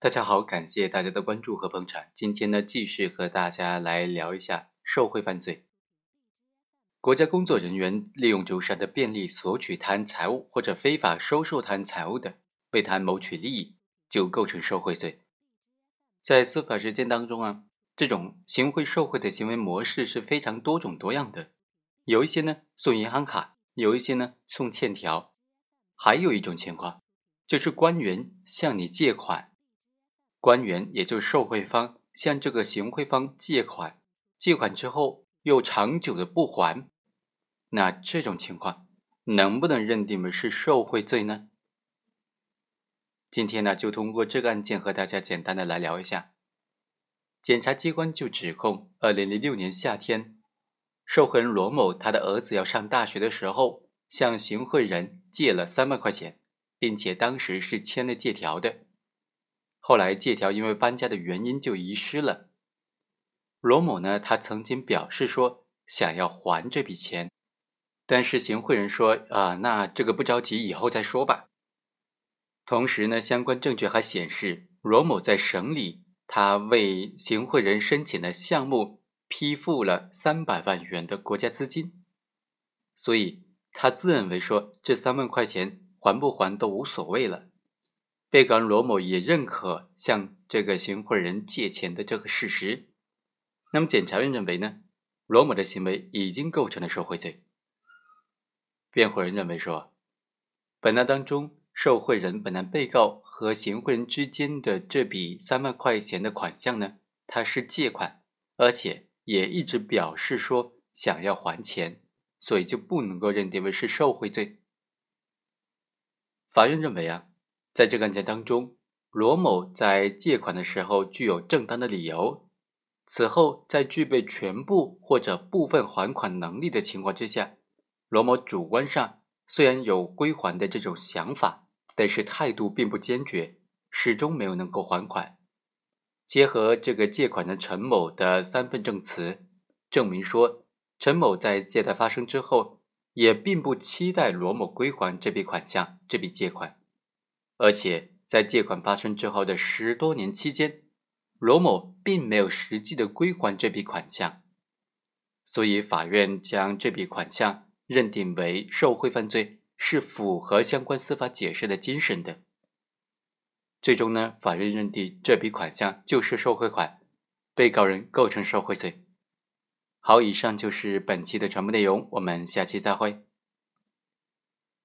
大家好，感谢大家的关注和捧场。今天呢，继续和大家来聊一下受贿犯罪。国家工作人员利用周三的便利索取他人财物或者非法收受他人财物的，为他人谋取利益，就构成受贿罪。在司法实践当中啊，这种行贿受贿的行为模式是非常多种多样的。有一些呢送银行卡，有一些呢送欠条，还有一种情况就是官员向你借款。官员也就受贿方向这个行贿方借款，借款之后又长久的不还，那这种情况能不能认定为是受贿罪呢？今天呢，就通过这个案件和大家简单的来聊一下。检察机关就指控，二零零六年夏天，受贿人罗某他的儿子要上大学的时候，向行贿人借了三万块钱，并且当时是签了借条的。后来借条因为搬家的原因就遗失了。罗某呢，他曾经表示说想要还这笔钱，但是行贿人说啊，那这个不着急，以后再说吧。同时呢，相关证据还显示，罗某在省里他为行贿人申请的项目批复了三百万元的国家资金，所以他自认为说这三万块钱还不还都无所谓了。被告人罗某也认可向这个行贿人借钱的这个事实，那么检察院认为呢，罗某的行为已经构成了受贿罪。辩护人认为说，本案当中受贿人本案被告和行贿人之间的这笔三万块钱的款项呢，他是借款，而且也一直表示说想要还钱，所以就不能够认定为是受贿罪。法院认为啊。在这个案件当中，罗某在借款的时候具有正当的理由，此后在具备全部或者部分还款能力的情况之下，罗某主观上虽然有归还的这种想法，但是态度并不坚决，始终没有能够还款。结合这个借款人陈某的三份证词，证明说陈某在借贷发生之后，也并不期待罗某归还这笔款项，这笔借款。而且在借款发生之后的十多年期间，罗某并没有实际的归还这笔款项，所以法院将这笔款项认定为受贿犯罪，是符合相关司法解释的精神的。最终呢，法院认定这笔款项就是受贿款，被告人构成受贿罪。好，以上就是本期的全部内容，我们下期再会。